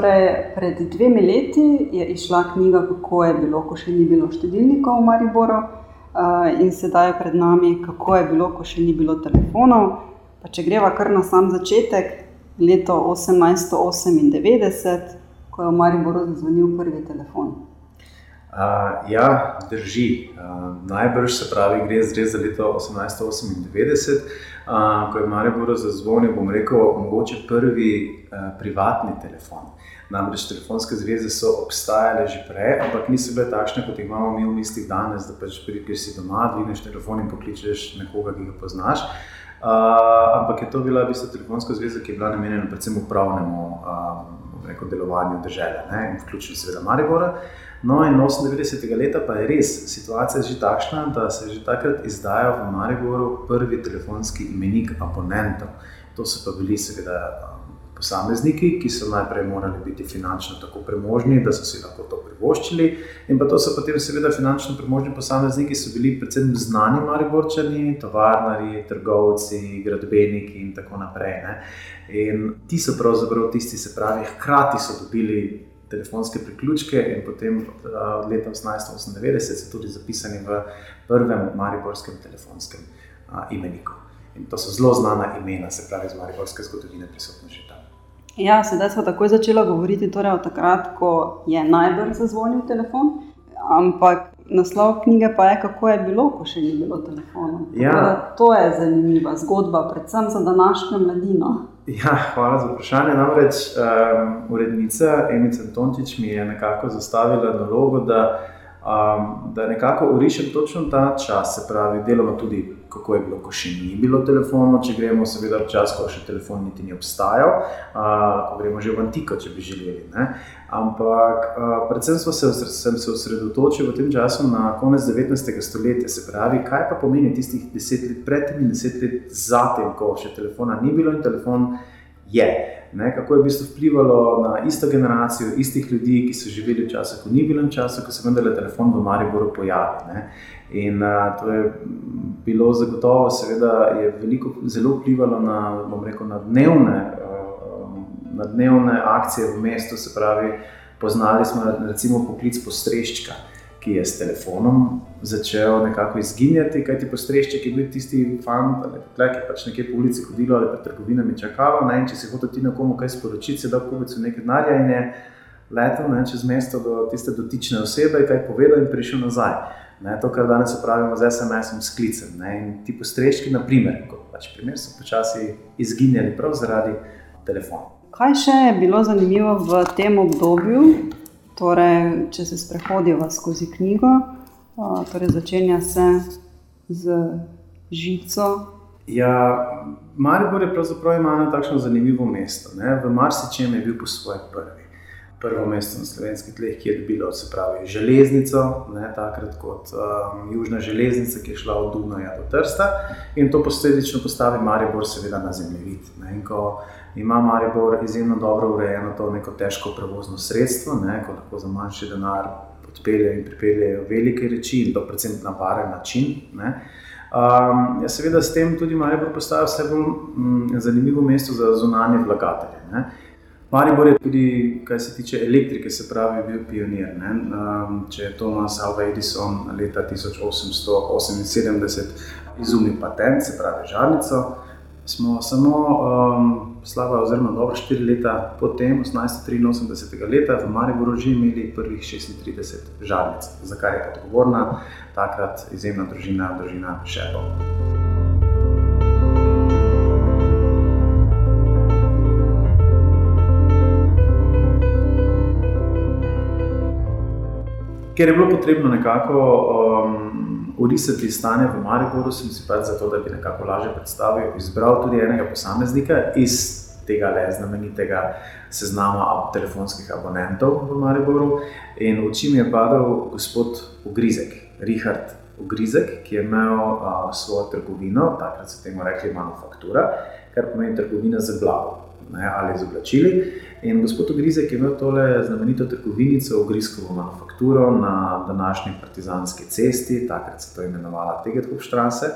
Torej, pred dvemi leti je išla knjiga, kako je bilo, ko še ni bilo štedilnikov v Mariboru, uh, in sedaj je pred nami, kako je bilo, ko še ni bilo telefonov. Pa če greva kar na sam začetek, leto 1898, ko je v Mariboru zazvonil prvi telefon. Uh, ja, drži. Uh, najbrž se pravi, gre za leto 1898 ko je Maribor zazvonil, bom rekel, mogoče prvi uh, privatni telefon. Namreč telefonske zveze so obstajale že prej, ampak niso bile takšne, kot jih imamo mi v mislih danes, da pač prideš si doma, dvigneš telefon in pokličeš nekoga, ki ga poznaš. Uh, ampak je to bila v bistvu telefonska zveza, ki je bila namenjena predvsem upravnemu um, delovanju države, vključno seveda Maribora. No, in 98. leta pa je res situacija že takšna, da se je že takrat izdajal v Mariboru prvi telefonski imenik abonentov. To so pa bili seveda posamezniki, ki so najprej morali biti finančno tako premožni, da so si lahko to privoščili. In pa to so potem seveda finančno premožni posamezniki, ki so bili predvsem znani mariborčani, tovarnari, trgovci, gradbeniki in tako naprej. Ne. In ti so pravzaprav tisti, se pravi, hkrati so dobili telefonske priključke in potem od leta 1898 so tudi zapisani v prvem mariborskem telefonskem uh, imeniku. In to so zelo znana imena, se pravi, iz mariborske zgodovine prisotna že. Ja, sedaj smo takoj začeli govoriti torej, od takrat, ko je najbolj zazvonil telefon. Ampak naslov knjige pa je, kako je bilo, ko še ni bilo telefona. Ja. To je zanimiva zgodba, predvsem za današnjo mladino. Ja, hvala za vprašanje. Namreč um, urednica Emica Tončič mi je nekako zastavila nalogo, da, um, da nekako urišem točno ta čas, se pravi, deloma tudi kako je bilo, ko še ni bilo telefona, če gremo, seveda, čas, ko še telefon niti ni obstajal, ko gremo že v antiko, če bi želeli. Ne? Ampak predvsem se, sem se osredotočil v tem času na konec 19. stoletja, se pravi, kaj pa pomeni tistih deset let pred tem in deset let zatem, ko še telefona ni bilo in telefon je. Ne, kako je v bistvu vplivalo na isto generacijo, istih ljudi, ki so živeli v času, ko ni bilo časa, ko se je vendar telefon v Mariboru pojavil. In uh, to je bilo zagotovo, seveda, je veliko, zelo vplivalo na, rekel, na, dnevne, na dnevne akcije v mestu. Se pravi, poznali smo recimo poklic postreščka, ki je s telefonom začel nekako izginjati, kajti postrešček je bil tisti fant, ki je pač nekje po ulici hodil ali pa trgovinami čakal. Če si hotel ti nekomu kaj sporočiti, da v kubicu nekaj denarja in je letel ne, čez mesto do tiste dotične osebe, kaj povedal in prišel nazaj. Ne, to, kar danes upravljamo z SMS-om, s klicem. Ne, in ti postreški, na primer, kot pač primer, so počasi izginjali prav zaradi telefona. Kaj še je bilo zanimivo v tem obdobju, torej, če se sprehodijo skozi knjigo, torej začenja se z žico. Ja, Maribor je pravzaprav ima eno tako zanimivo mesto. Ne. V marsičem je bil po svoje prvi prvo mesto na slovenskih tleh, ki je dobilo pravi, železnico, ne, takrat kot um, južna železnica, ki je šla od Dunaja do Trsta in to posledično postavi Maribor, seveda na zemljevid. Ne, in ko ima Maribor izjemno dobro urejeno to neko težko prevozno sredstvo, ne, ko lahko za manjši denar odpeljejo in pripeljejo velike reči in to predvsem na varen način. Ne, Um, ja, seveda, s tem tudi Maribor postaja vse bolj mm, zanimivo mesto za zunanje vlagatelje. Ne. Maribor je tudi, kar se tiče elektrike, se pravi, bil pionir. Um, če je Thomas Alva Edison leta 1878 izumil patent, se pravi, žarnico, smo samo um, slaba, oziroma dobro štiri leta potem, 1883. leta, v Mariboru že imeli prvih 36 žarnic, za kar je odgovorna takrat izjemna družina, družina Šepov. Ker je bilo potrebno nekako um, urisati stanje v Mariboru, sem si pač zato, da bi nekako lažje predstavil, izbral tudi enega posameznika iz tega le znamenitega seznama telefonskih abonentov v Mariboru. In v oči mi je padel gospod Ugrizek, Richard Ugrizek, ki je imel uh, svojo trgovino, takrat so temu rekli manufaktura, kar pomeni trgovina z blago ne, ali z oblačili. In gospod Ogrizek je imel tole znamenito trgovinico, Ogrizkovo manufakturo na današnji Partizanski cesti, takrat se to imenovala Tegetkopštrase.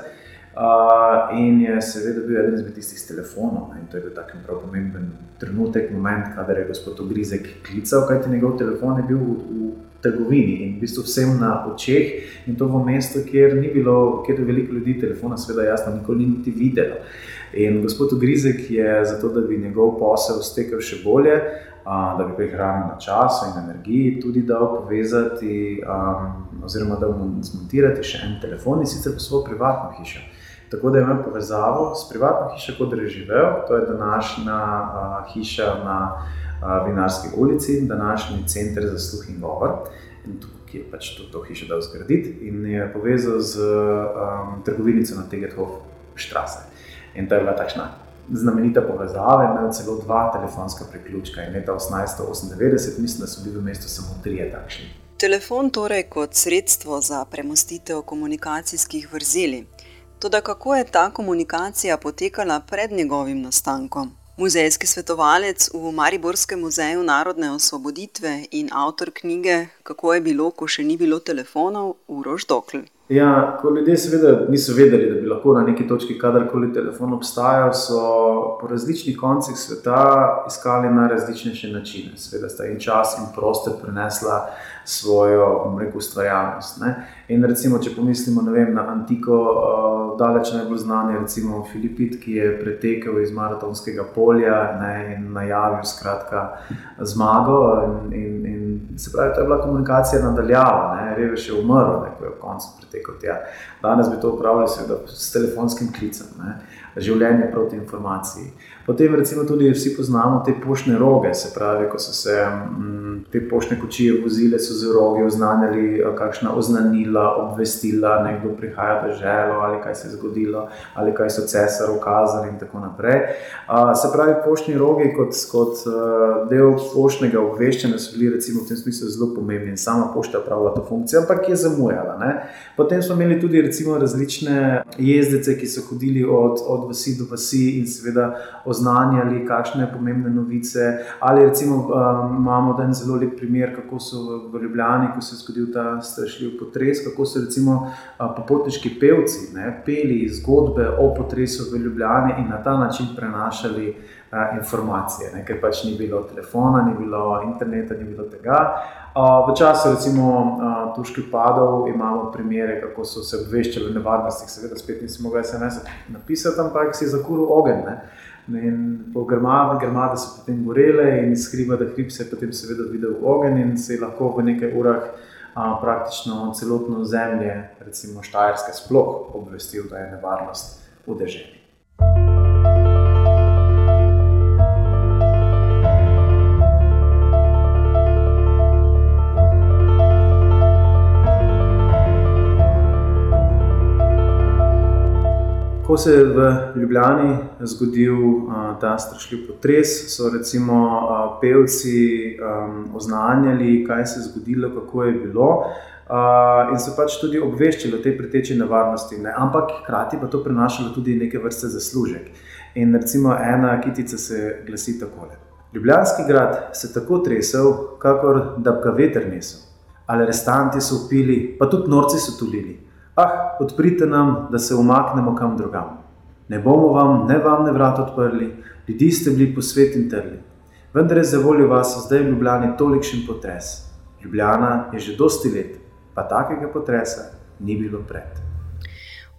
Uh, in je seveda bil eden izmed tistih telefonov. Ne, in to je bil tako prav pomemben trenutek, moment, kader je gospod Ogrizek klical, kajti njegov telefon je bil v, v trgovini in v bistvu vsem na očeh in to v mestu, kjer ni bilo, kjer je veliko ljudi telefona, seveda jasno, nikoli ni niti videlo. In gospod Ogrizek je zato, da bi njegov posel stekel še bolje, uh, da bi prihranil na času in energiji, tudi dal povezati, um, oziroma da mu zmontirati še en telefon in sicer v svojo privatno hišo. Tako da imam povezavo s privatno hišo, kot je živel, to je današnja uh, hiša na uh, Vinarski ulici, današnji center za sluh in govor. In tukaj je pač to, to hišo dal zgraditi in je povezal z um, trgovinico na Tegethof Štrase. In to je bila takšna znamenita povezava, imel celo dva telefonska priključka in leta 1898, mislim, da so bili v mestu samo trije takšni. Telefon torej kot sredstvo za premostitev komunikacijskih vrzeli. Toda kako je ta komunikacija potekala pred njegovim nastankom? Muzejski svetovalec v Mariborskem muzeju narodne osvoboditve in avtor knjige Kako je bilo, ko še ni bilo telefonov, Urož Dokl. Ja, ko ljudje seveda niso vedeli, da bi lahko na neki točki kadarkoli telefon obstajal, so po različnih koncih sveta iskali na različnejše načine. Seveda sta jim čas in prostor prenesla svojo rekel, ustvarjalnost. Ne? In recimo, če pomislimo vem, na antiko, uh, daleč najbolj znani, recimo Filipit, ki je pretekel iz maratonskega polja ne, in najavil skratka, zmago. In, in, in se pravi, to je bila komunikacija nadaljava, revež je umrl, ne, ko je v koncu pretekel tja. Danes bi to upravljali s telefonskim klicem. Ne življenje proti informaciji. Potem, recimo, tudi vsi poznamo te poštne roge, se pravi, ko so se m, mm, te poštne kočije vozile, so z rogi oznanjali, kakšna oznanila, obvestila, nekdo prihaja do želo ali kaj se je zgodilo, ali kaj so cesar ukazali in tako naprej. A, se pravi, poštni rogi kot, kot del poštnega obveščanja so bili recimo, v tem smislu zelo pomembni in sama pošta pravila to funkcijo, ampak je zamujala. Ne? Potem smo imeli tudi recimo, različne jezdece, ki so hodili od, od vasi do vasi in seveda oznanjali, kakšne pomembne novice. Ali recimo um, imamo en zelo lep primer, kako so v Ljubljani, ko se je zgodil ta strašljiv potres, kako so recimo uh, popotniški pevci ne, peli zgodbe o potresu v Ljubljani in na ta način prenašali. Uh, informacije, ne, ker pač ni bilo telefona, ni bilo interneta, ni bilo tega. V času, recimo, tuških padov imamo primere, kako so se obveščali o nevarnostih, seveda, spet nisem mogel SMS napisati, ampak si zakuril ogenj. Ne? In po grmadi, grmadi so potem gorele in skriva, da hrib se je potem seveda videl ogenj in se je lahko v nekaj urah a, praktično celotno zemlje, recimo Štajerske, sploh obvestil, da je nevarnost v deželi. Ko se je v Ljubljani zgodil a, ta strašljiv potres, so recimo a, pevci a, oznanjali, kaj se je zgodilo, kako je bilo. Uh, in so pač tudi obveščali o tej preteči nevarnosti, ne? ampak hkrati pa to prenašalo tudi neke vrste zaslužek. In recimo ena kitica se glasi takole: Ljubljanski grad se tako tresel, kakor da bi ga veter nesel. Ali restanti so upili, pa tudi norci so tulili. Ah, odprite nam, da se umaknemo kam drugam. Ne bomo vam, ne vam, ne vrat odprli, ljudi ste bili po svet in trli. Vendar je za voljo vas zdaj v Ljubljani tolikšen potres. Ljubljana je že dosti let, pa takega potresa ni bilo pred.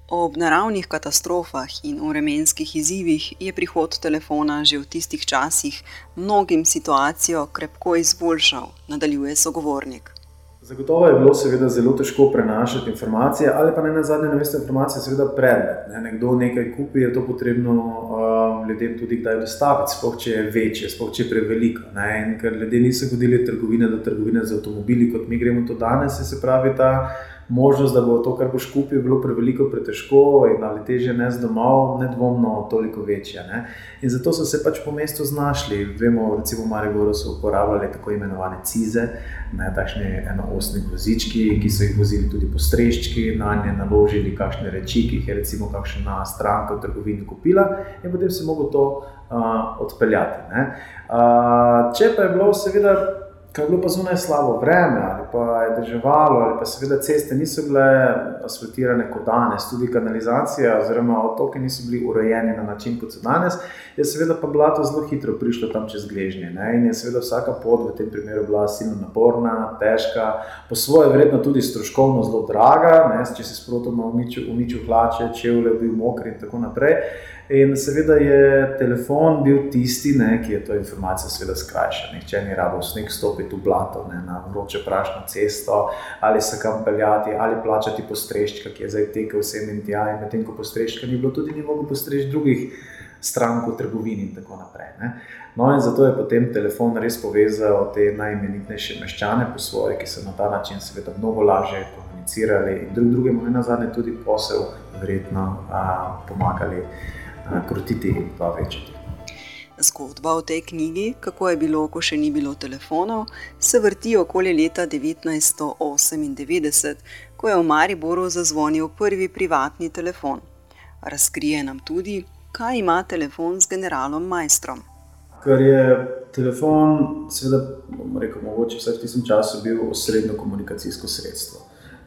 Ob naravnih katastrofah in vremenskih izzivih je prihod telefona že v tistih časih mnogim situacijo krepko izboljšal, nadaljuje sogovornik. Zagotovo je bilo seveda zelo težko prenašati informacije, ali pa ne na zadnje, da veste, informacije seveda predmet. Ne? Nekdo nekaj kupi, je to potrebno um, ljudem tudi kdaj dostaviti, sploh če je večje, sploh če je preveliko. Ne? In ker ljudje niso hodili od trgovine do trgovine z avtomobili, kot mi gremo to danes, se pravi ta možnost, da bo to, kar boš kupil, bilo preveliko, pretežko in ali teže ne z domov, nedvomno toliko večja. Ne? In zato so se pač po mestu znašli. Vemo, recimo v Mariboru so uporabljali tako imenovane cize, ne, takšne enoosni vozički, ki so jih vozili tudi po streščki, na nje naložili kakšne reči, ki jih je recimo kakšna stranka v trgovini kupila in potem se mogo to uh, odpeljati. Uh, če pa je bilo seveda Kaj je bilo pa zunaj slabo vreme, ali pa je državalo, ali pa seveda ceste niso bile asfaltirane kot danes, tudi kanalizacija oziroma otoki niso bili urejeni na način kot so danes, je seveda pa blato zelo hitro prišlo tam čez gležnje. Ne? In je seveda vsaka pot v tem primeru bila silno naporna, težka, po svoje vredno tudi stroškovno zelo draga, ne? če si sprotoma uničil, uničil hlače, čevlje, bil mokri in tako naprej. In seveda je telefon bil tisti, ne, ki je to informacijo skrajšal. Nihče ni rabo sneg stopiti v blato, ne, na vroče prašno cesto, ali se kam peljati, ali plačati postreščka, ki je zdaj tekel vsem in tja. In medtem ko postreščka ni bilo, tudi ni mogel postreči drugih strank v trgovini in tako naprej. Ne. No, in zato je potem telefon res povezal te najimenitnejše meščane po svoje, ki so na ta način seveda mnogo lažje komunicirali in drug drugemu, ne nazadnje, tudi posel verjetno a, pomagali krotiti in pa večati. Zgodba o tej knjigi, kako je bilo, ko še ni bilo telefonov, se vrti okoli leta 1998, ko je v Mariboru zazvonil prvi privatni telefon. Razkrije nam tudi, kaj ima telefon z generalom Majstrom. Ker je telefon, seveda, rekel, mogoče vsaj v tistem času bil osrednjo komunikacijsko sredstvo.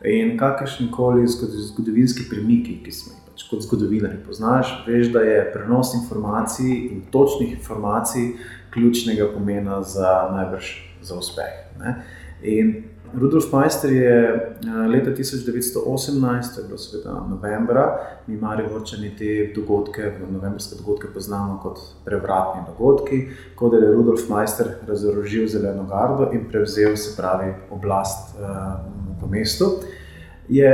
In kakršni koli zgodovinski premiki, ki smo jih kot zgodovinar poznaš, veš, da je prenos informacij in točnih informacij ključnega pomena za najbrž za uspeh. Ne? In Rudolf Meister je eh, leta 1918, to je bilo seveda novembra, mi mari vrčani te dogodke, novembrske dogodke poznamo kot prevratni dogodki, ko je Rudolf Meister razorožil zeleno gardo in prevzel se pravi oblast uh, v mestu. Je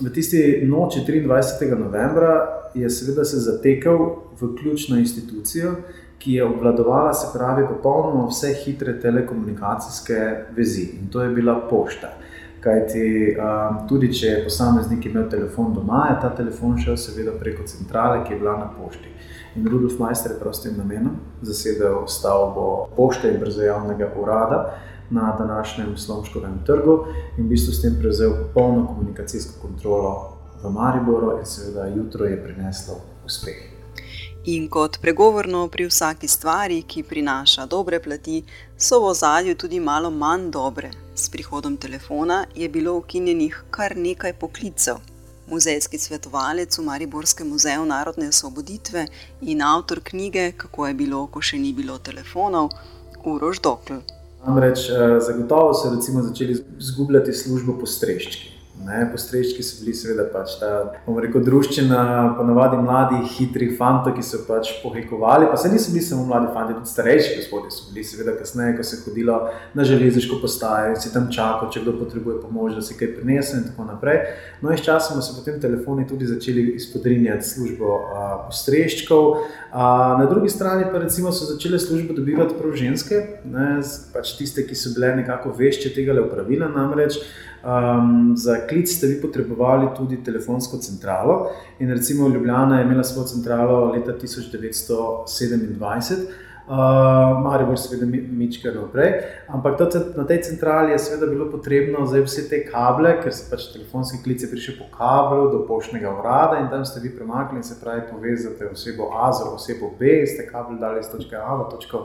v tisti noči 23. novembra je seveda se zatekel v ključno institucijo, ki je obvladovala, se pravi, popolnoma vse hitre telekomunikacijske vezi in to je bila pošta. Kajti um, tudi, če je posameznik imel telefon doma, je ta telefon šel seveda preko centrale, ki je bila na pošti. In Rudolf Majster je prostim namenom zasedel stavbo pošte in brzojavnega urada, na današnjem Slomškovem trgu in v bistvu s tem prevzel popolno komunikacijsko kontrolo v Mariboru, in seveda jutro je prineslo uspeh. In kot pregovorno pri vsaki stvari, ki prinaša dobre plati, so v ozadju tudi malo manj dobre. S prihodom telefona je bilo ukinjenih kar nekaj poklicev. Muzejski svetovalec v Mariborskem muzeju narodne osvoboditve in avtor knjige Kako je bilo, ko še ni bilo telefonov, Urož Dokl. Namreč eh, zagotovo so začeli izgubljati službo postreščki. Ne, postreški so bili, seveda, pač ta, bomo rekel, družščina, ponavadi mladi, hitri fanti, ki so pač pohajkovali. Pa se niso bili samo mladi fanti, tudi starejši gospodje so bili, seveda, kasneje, ko se je hodilo na železniško postajo in si tam čakal, če kdo potrebuje pomoč, da si kaj prinese in tako naprej. No, in sčasoma so potem telefoni tudi začeli izpodrinjati službo a, postreščkov. A, na drugi strani pa recimo so začele službo dobivati prav ženske, ne, pač tiste, ki so bile nekako vešče tega le upravila namreč. Um, za klic ste vi potrebovali tudi telefonsko centralo. In recimo Ljubljana je imela svojo centralo leta 1927, uh, Maribor seveda Mička naprej. Ampak na tej centrali je seveda bilo potrebno za vse te kable, ker se pač telefonski klic je prišel po kablu do poštnega urada in tam ste vi premaknili, se pravi povezate osebo A z osebo B, ste kabel dali iz točke A v točko B.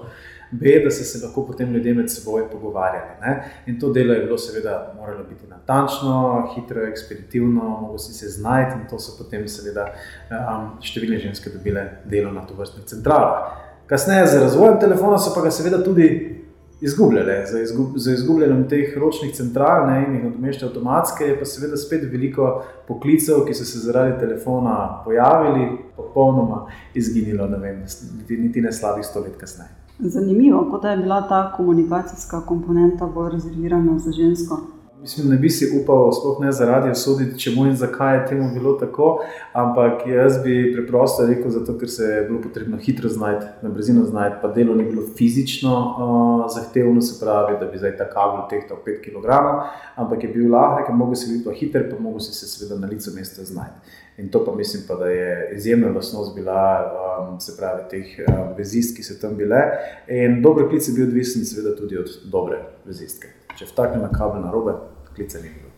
B, da so se lahko potem ljudje med seboj pogovarjali. Ne? In to delo je bilo, seveda, moralo biti natančno, hitro, ekspeditivno, mogo si se znajti, in to so potem, seveda, um, številne ženske dobile delo na to vrstnih centralah. Kasneje, z razvojem telefona, so pa ga seveda tudi izgubljali. Za, izgub, za izgubljenjem teh ročnih central ne, in jih nadomešča avtomatske, je pa seveda spet veliko poklicev, ki so se zaradi telefona pojavili, popolnoma izginilo, ne vem, niti, niti ne slabih sto let kasneje. Zanimivo, kot je bila ta komunikacijska komponenta bolj rezervirana za žensko. Mislim, ne bi si upal, sploh ne zaradi osuditi, če mu in zakaj je temu bilo tako, ampak jaz bi preprosto rekel, zato, ker se je bilo potrebno hitro znajti, na brzino znajti, pa delo ni bilo fizično uh, zahtevno, se pravi, da bi zdaj ta kabel tehtal 5 kg, ampak je bil lahek, mogel si biti pa hiter, pa mogel si se seveda na licu mesta znajti. In to pa mislim, pa, da je izjemna lastnost bila, um, se pravi, teh um, vezist, ki so tam bile. In dober klic je bil odvisen, seveda, tudi od dobre vezistke. Če vtaknemo kabel na robe, klica ni bilo.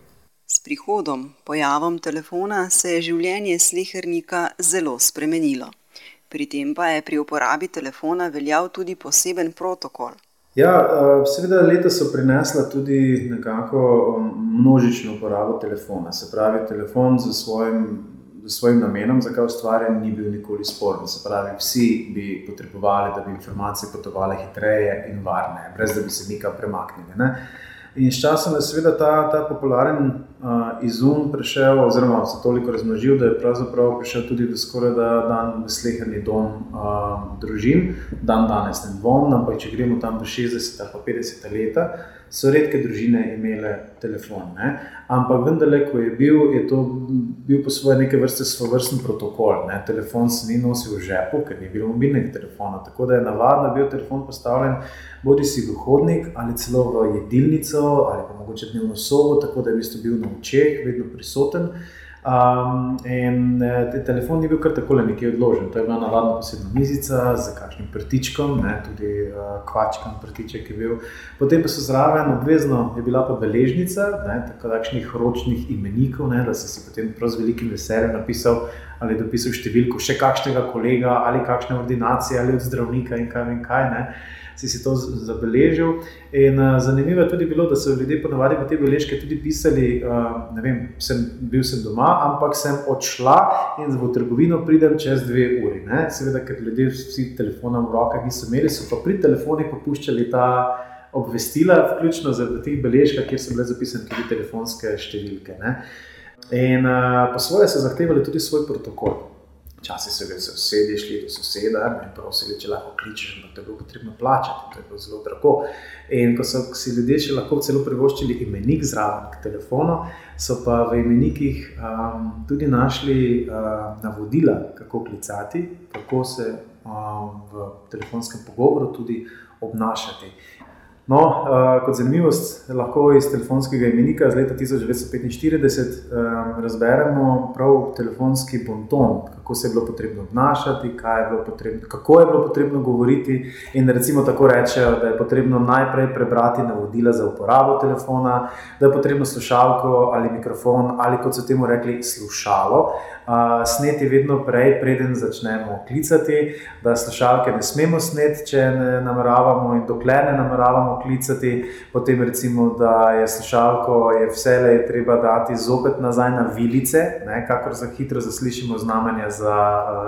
S prihodom, pojavom telefona se je življenje slehernika zelo spremenilo. Pri tem pa je pri uporabi telefona veljal tudi poseben protokol. Ja, eh, seveda, leta so prinesla tudi nekako um, množično uporabo telefona. Se pravi, telefon za svojim, svojim namenom, za kaj ustvarjen, ni bil nikoli sporen. Se pravi, vsi bi potrebovali, da bi informacije potovale hitreje in varneje, brez da bi se nekam premaknili. Ne? In sčasoma je seveda ta, ta popularen izum prišel, oziroma se toliko razmnožil, da je pravzaprav prišel tudi do skoraj da dan slehrni dom uh, družin, dan danes ne dvom, ampak če gremo tam v 60 ali 50 leta, so redke družine imele telefon. Ne? Ampak vendarle, ko je bil, je to bil po svoje neke vrste svovrsten protokol. Ne? Telefon se ni nosil v žepu, ker ni bilo mobilnega telefona. Tako da je navadno bil telefon postavljen bodi si v hodnik ali celo v jedilnico ali pa mogoče dnevno sobo, tako da je v bistvu bil na očeh, vedno prisoten. Um, in eh, te telefon ni bil kar tako nekje odložen. To je bila navadna posebna mizica z kakšnim prtičkom, ne, tudi uh, kvačkam prtiček je bil. Potem pa so zraven obvezno je bila pa beležnica, ne, tako takšnih ročnih imenikov, ne, da si si potem prav z velikim veseljem napisal ali dopisal številko še kakšnega kolega ali kakšne ordinacije ali od zdravnika in kaj in kaj. Ne si, si to zabeležil. In, uh, zanimivo je tudi bilo, da so ljudje ponovadi te beležke tudi pisali, uh, vem, sem, bil sem doma, ampak sem odšla in v trgovino pridem čez dve uri. Ne? Seveda, ker ljudje vsi telefona v rokah niso imeli, so pa pri telefonih popuščali ta. Obvestila, vključno z teh beležkah, kjer so bile zapisane tudi telefonske številke. Ne? In uh, po svoje so zahtevali tudi svoj protokol. Včasih so bili sosedje šli do soseda in prosili, če lahko kličeš, ampak to je bilo potrebno plačati, to je bilo zelo drago. In ko so si ljudje še lahko celo privoščili imenik zraven k telefonu, so pa v imenikih um, tudi našli uh, navodila, kako klicati, kako se um, v telefonskem pogovoru tudi obnašati. No, uh, kot zanimivost, lahko iz telefonskega imenika iz leta 1945 um, razberemo prav telefonski bonton, kako se je bilo potrebno obnašati, je bilo potrebno, kako je bilo potrebno govoriti. In recimo tako rečejo, da je potrebno najprej prebrati navodila za uporabo telefona, da je potrebno slušalko ali mikrofon ali kot so temu rekli, slušalo sneti vedno prej, preden začnemo klicati, da slušalke ne smemo sneti, če ne nameravamo in dokler ne nameravamo klicati, potem recimo, da je slušalko, je vse le treba dati zopet nazaj na vilice, ne, kakor za hitro zaslišimo znamenje za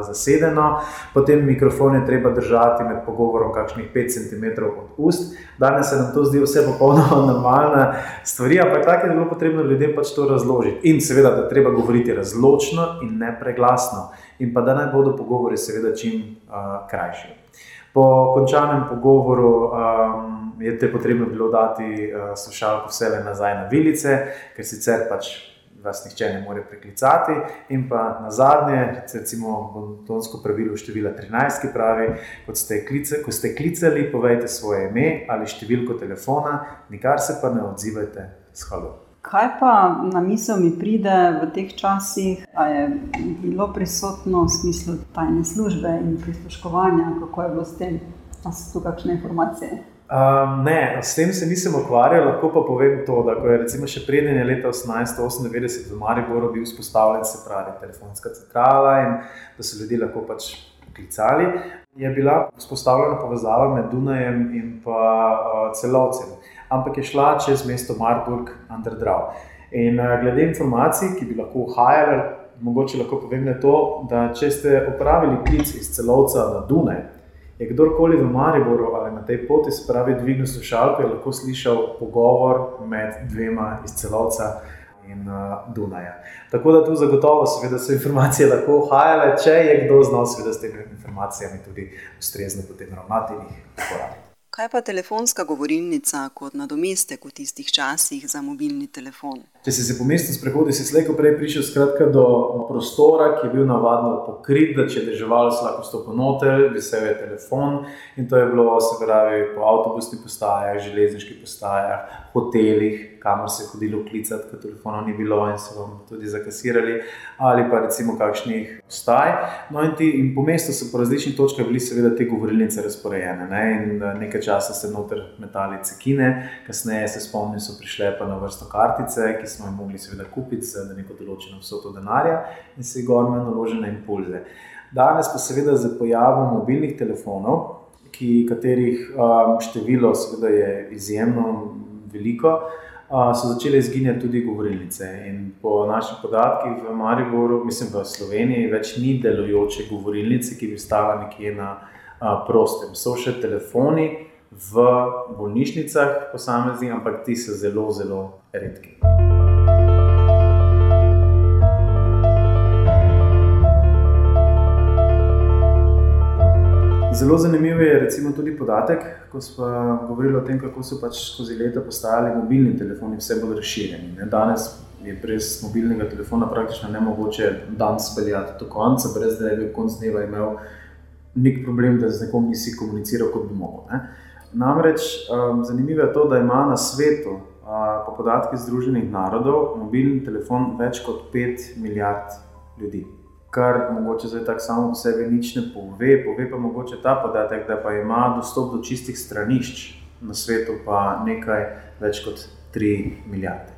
zasedeno, potem mikrofon je treba držati med pogovorom kakšnih 5 cm od ust. Danes se nam to zdi vse popolnoma normalna stvar, ampak tako je bilo potrebno ljudem pač to razložiti. In seveda, da treba govoriti razločno in ne preglasno, in pa da naj bodo pogovori, seveda, čim uh, krajši. Po končanem pogovoru um, je te potrebno bilo dati uh, slušalko vse nazaj na vilice, ker sicer pač vas nihče ne more preklicati. In pa na zadnje, recimo, bontonsko pravilo števila 13, ki pravi, ste klice, ko ste klicali, povejte svoje ime ali številko telefona, nikar se pa ne odzivajte s halo. Kaj pa na misel mi pride v teh časih, da je bilo prisotno v smislu tajne službe in prisluškovanja, kako je bilo s tem, da so tu kakšne informacije? Um, ne, s tem se nisem ukvarjal, lahko pa povem to, da je recimo še preden je leta 1898 v Mariboru bil vzpostavljen, se pravi, telefonska centrala in da so ljudje lahko pač klicali, je bila vzpostavljena povezava med Dunajem in pa uh, celovcem ampak je šla čez mesto Marburg, Andrdrav. In uh, glede informacij, ki bi lahko uhajale, mogoče lahko povem to, da če ste upravili klic iz celovca na Dunaj, je kdorkoli v Mariboru ali na tej poti, se pravi, dvignil slušalko in lahko slišal pogovor med dvema iz celovca. In uh, Dunaja. Tako da tu zagotovo, seveda, so informacije lahko uhajale, če je kdo znal, seveda, s temi informacijami tudi ustrezno potem ravnati in jih uporabljati. Kaj pa telefonska govorilnica kot nadomestek v tistih časih za mobilni telefon? Če si se po mestu sprehodil, si slejko prej prišel skratka, do prostora, ki je bil navadno pokrit, da če je deževalo, se lahko stopil noter, visel je telefon in to je bilo, se pravi, po avtobusnih postajah, železniških postajah, hotelih, kamor se je hodilo klicati, ker telefonov ni bilo in so vam tudi zakasirali, ali pa recimo kakšnih postaj. No in, ti, in po mestu so po različnih točkah bili seveda te govorilnice razporejene. Ne? In eh, nekaj časa se noter metali cekine, kasneje se spomnim, so prišle pa na vrsto kartice, ki smo jih mogli seveda kupiti za neko določeno vsoto denarja in se jih gorme naložene impulze. Danes pa seveda z pojavom mobilnih telefonov. ki, katerih um, število seveda, je izjemno veliko, uh, so začele izginjati tudi govorilnice. In po naših podatkih v Mariboru, mislim v Sloveniji, več ni delujoče govorilnice, ki bi stala nekje na uh, prostem. So še telefoni v bolnišnicah, posamezni, ampak ti so zelo, zelo redki. Zelo zanimiv je recimo, tudi podatek, ko smo govorili o tem, kako so pač skozi leta postajali mobilni telefoni vse bolj razširjeni. Ne? Danes je brez mobilnega telefona praktično ne mogoče dan speljati do konca, brez da bi konc dneva imel nek problem, da z nekom nisi komuniciral, kot bi mogel. Ne? Namreč um, zanimivo je to, da ima na svetu, uh, po podatkih Združenih narodov, mobilni telefon več kot 5 milijard ljudi kar mogoče zdaj tako samo po sebi nič ne pove. Pove pa mogoče ta podatek, da pa ima dostop do čistih stranišč na svetu pa nekaj več kot 3 milijarde.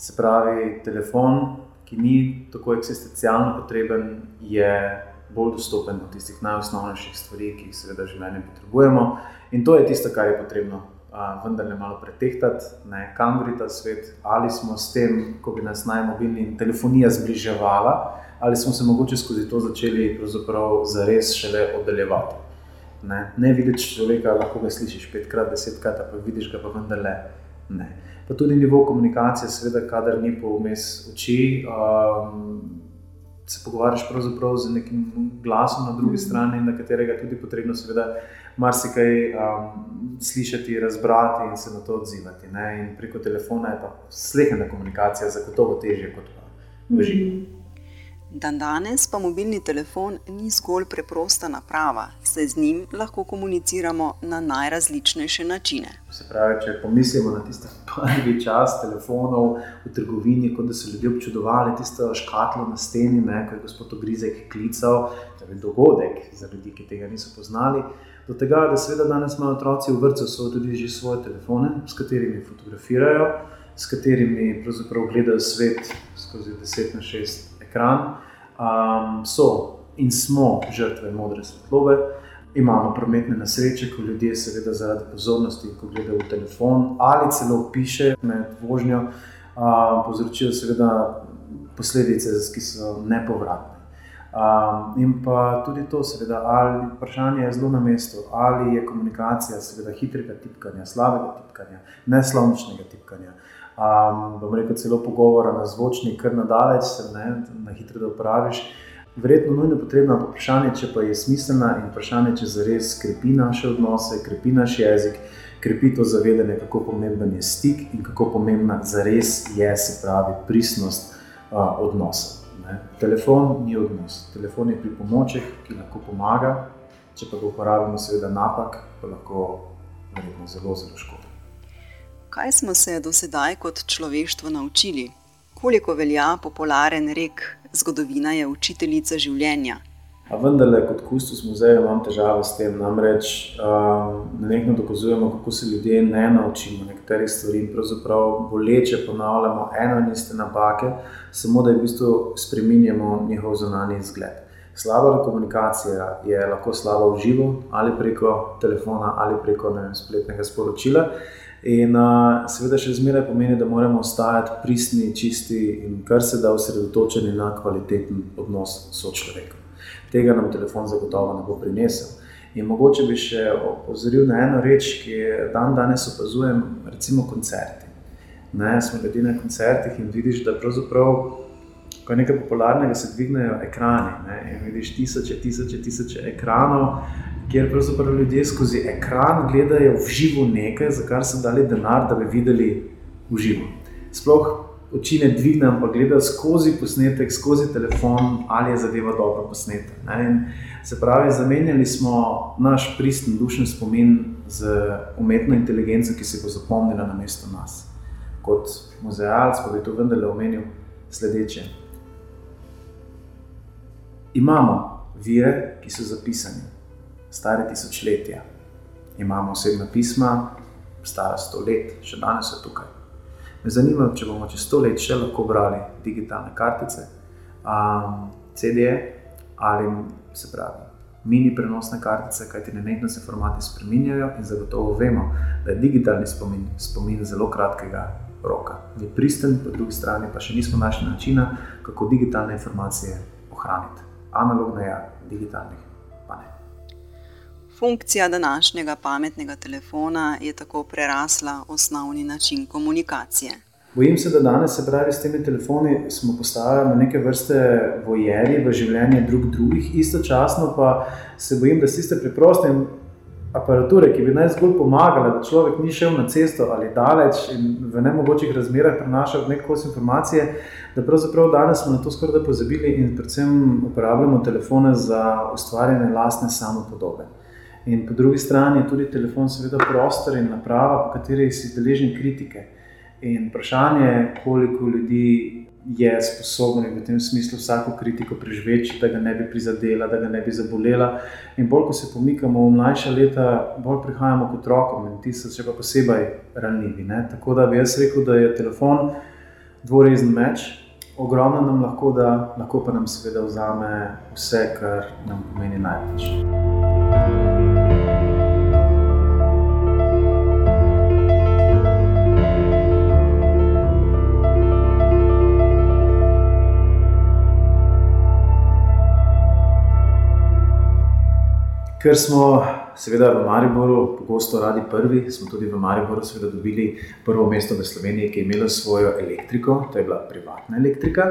Se pravi, telefon, ki ni tako eksistencialno potreben, je bolj dostopen do tistih najosnovnejših stvari, ki jih seveda v življenju potrebujemo. In to je tisto, kar je potrebno vendar ne malo pretehtati, ne, kam gre ta svet, ali smo s tem, ko bi nas najmobilni telefonija zbliževala, ali smo se mogoče skozi to začeli za res šele oddaljevati. Ne, ne vidiš človeka, lahko ga slišiš petkrat, desetkrat, pa vidiš ga pa vendarle ne. Pa tudi nivo komunikacije, seveda, kadar ni po vmes oči, um, se pogovarjaš z nekim glasom na drugi mhm. strani, na katerega je tudi potrebno, seveda, marsikaj um, slišati, razbrati in se na to odzivati. Ne? In preko telefona je ta slehena komunikacija zagotovo težja kot pa v živi. Mm. Dan danes pa mobilni telefon ni zgolj preprosta naprava, saj z njim lahko komuniciramo na najrazličnejše načine. Se pravi, če pomislimo na tiste prvi čas telefonov v trgovini, kot da so ljudje občudovali tisto škatlo na steni, ne, ko je gospod Ogrizek klical, da je dogodek za ljudi, ki tega niso poznali. Do tega, da seveda danes imajo otroci v vrtu tudi že svoje telefone, s katerimi fotografirajo, s katerimi pravzaprav gledajo svet skozi 10 na 6 ekran. Um, so in smo žrtve modre svetlobe, imamo prometne nesreče, ko ljudje seveda zaradi pozornosti, ko gledajo v telefon ali celo piše med vožnjo, um, povzročijo seveda posledice, ki so nepovratne. Um, in pa tudi to, seveda, ali vprašanje je zelo na mestu, ali je komunikacija, seveda, hitrega tipkanja, slabega tipkanja, neslovničnega tipkanja. Um, rekel, celo pogovora na zvočni, kar nadalje, se ne, na hitro da upraviš. Verjetno nujno potrebno je vprašanje, če pa je smiselna in vprašanje, če zares krepi naše odnose, krepi naš jezik, krepi to zavedanje, kako pomemben je stik in kako pomembna zares je, se pravi, pristnost uh, odnosa. Ne. Telefon ni odnos, telefon je pripomoček, ki lahko pomaga, če pa ga uporabimo, seveda, napak, pa lahko verjetno zelo, zelo škodi. Kaj smo se do sedaj kot človeštvo naučili? Koliko velja popularen rek: Zgodovina je učiteljica življenja? A vendar, kot kustos muzeja, imam težave s tem. Namreč um, na nek način dokazujemo, kako se ljudje ne naučimo nekaterih stvari in pravzaprav boleče ponavljamo eno in iste napake, samo da v bistvu spremenjamo njihov zunanji izgled. Slaba komunikacija je lahko slaba v živo ali preko telefona ali preko vem, spletnega sporočila. In uh, seveda še zmeraj pomeni, da moramo ostati pristni, čisti in kar se da osredotočeni na kvaliteten odnos s človekom tega nam telefon zagotovo ne bo prinesel. In mogoče bi še opozoril na eno reč, ki je dan danes opazujem, recimo koncerti. Ne, smo ljudje na koncertih in vidiš, da pravzaprav, ko je nekaj popularnega, se dvignejo ekrani. Ne, in vidiš tisoče, tisoče, tisoče ekranov, kjer pravzaprav ljudje skozi ekran gledajo v živo nekaj, za kar so dali denar, da bi videli v živo. Sploh oči ne dvignem, pa gledam skozi posnetek, skozi telefon, ali je zadeva dobro posneta. Se pravi, zamenjali smo naš pristen dušen spomin z umetno inteligenco, ki se bo zapomnila na mesto nas. Kot muzealc pa bi to vendarle omenil sledeče. Imamo vire, ki so zapisani, stare tisočletja. Imamo osebna pisma, stara sto let, še danes so tukaj. Me zanima, če bomo čez sto let še lahko brali digitalne kartice, um, CD-je ali se pravi mini prenosne kartice, kajti nenehno se formati spremenjajo in zagotovo vemo, da je digitalni spomin, spomin zelo kratkega roka. Je pristen, po drugi strani pa še nismo našli načina, kako digitalne informacije ohraniti. Analogno je, digitalnih ne. Funkcija današnjega pametnega telefona je tako prerasla osnovni način komunikacije. Bojim se, da danes, se pravi, s temi telefoni smo postali neke vrste vojeri v življenje drug drugih, istočasno pa se bojim, da s tiste preproste aparature, ki bi naj zgolj pomagale, da človek ni šel na cesto ali daleč in v nemogočih razmerah prenašal nek kos informacije, da pravzaprav danes smo na to skoraj da pozabili in predvsem uporabljamo telefone za ustvarjanje lastne samopodobe. In po drugi strani je tudi telefon seveda prostor in naprava, po kateri si deležen kritike. In vprašanje je, koliko ljudi je sposobno v tem smislu vsako kritiko preživeti, da ga ne bi prizadela, da ga ne bi zabolela. In bolj, ko se pomikamo v mlajša leta, bolj prihajamo kot otrokom in ti so še pa posebej ranljivi. Ne? Tako da bi jaz rekel, da je telefon dvorezen meč. Ogromno nam lahko da, lahko pa nam seveda vzame vse, kar nam pomeni največ. Ker smo, seveda, v Mariboru pogosto radi prvi, smo tudi v Mariboru seveda, dobili prvo mesto v Sloveniji, ki je imelo svojo elektriko, to je bila privatna elektrika,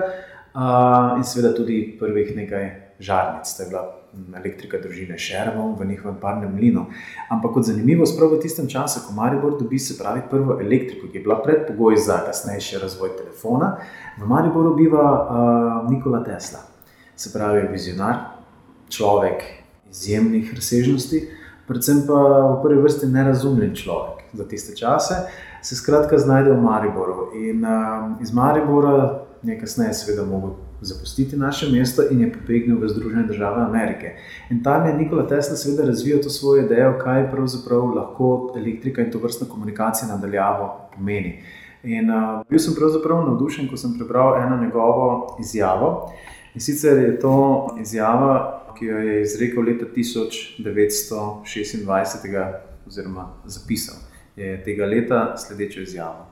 in seveda tudi prvih nekaj žarnic, to je bila elektrika družine Šervo v njihovem parnem mlinu. Ampak kot zanimivo, spravo v tistem času, ko Maribor dobi se pravi prvo elektriko, ki je bila predpogoj za kasnejši razvoj telefona, v Mariboru biva uh, Nikola Tesla, se pravi vizionar, človek izjemnih razsežnosti, predvsem pa v prvi vrsti nerazumljen človek za tiste čase, se skratka znajde v Mariboru. In uh, iz Maribora je kasneje seveda mogel zapustiti naše mesto in je pobegnil v Združene države Amerike. In tam je Nikola Tesla seveda razvijal to svojo idejo, kaj pravzaprav lahko elektrika in to vrstna komunikacija nadaljavo pomeni. In uh, bil sem pravzaprav navdušen, ko sem prebral eno njegovo izjavo. In sicer je to izjava, ki jo je izrekel leta 1926, oziroma zapisal, je tega leta sledečo izjavo.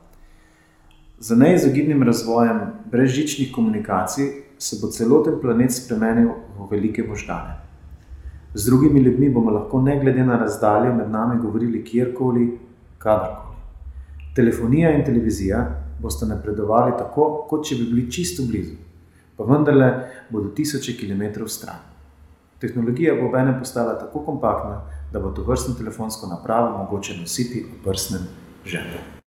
Za neizogibnim razvojem brezžičnih komunikacij se bo celoten planet spremenil v velike možgane. Z drugimi ljudmi bomo lahko, ne glede na razdalje, med nami govorili kjerkoli, kadarkoli. Telefonija in televizija boste napredovali tako, kot če bi bili čisto blizu, pa vendarle bodo tisoče kilometrov stran. Tehnologija bo obenem postala tako kompaktna, da bo to vrstno telefonsko napravo mogoče nositi v prsnem žepu.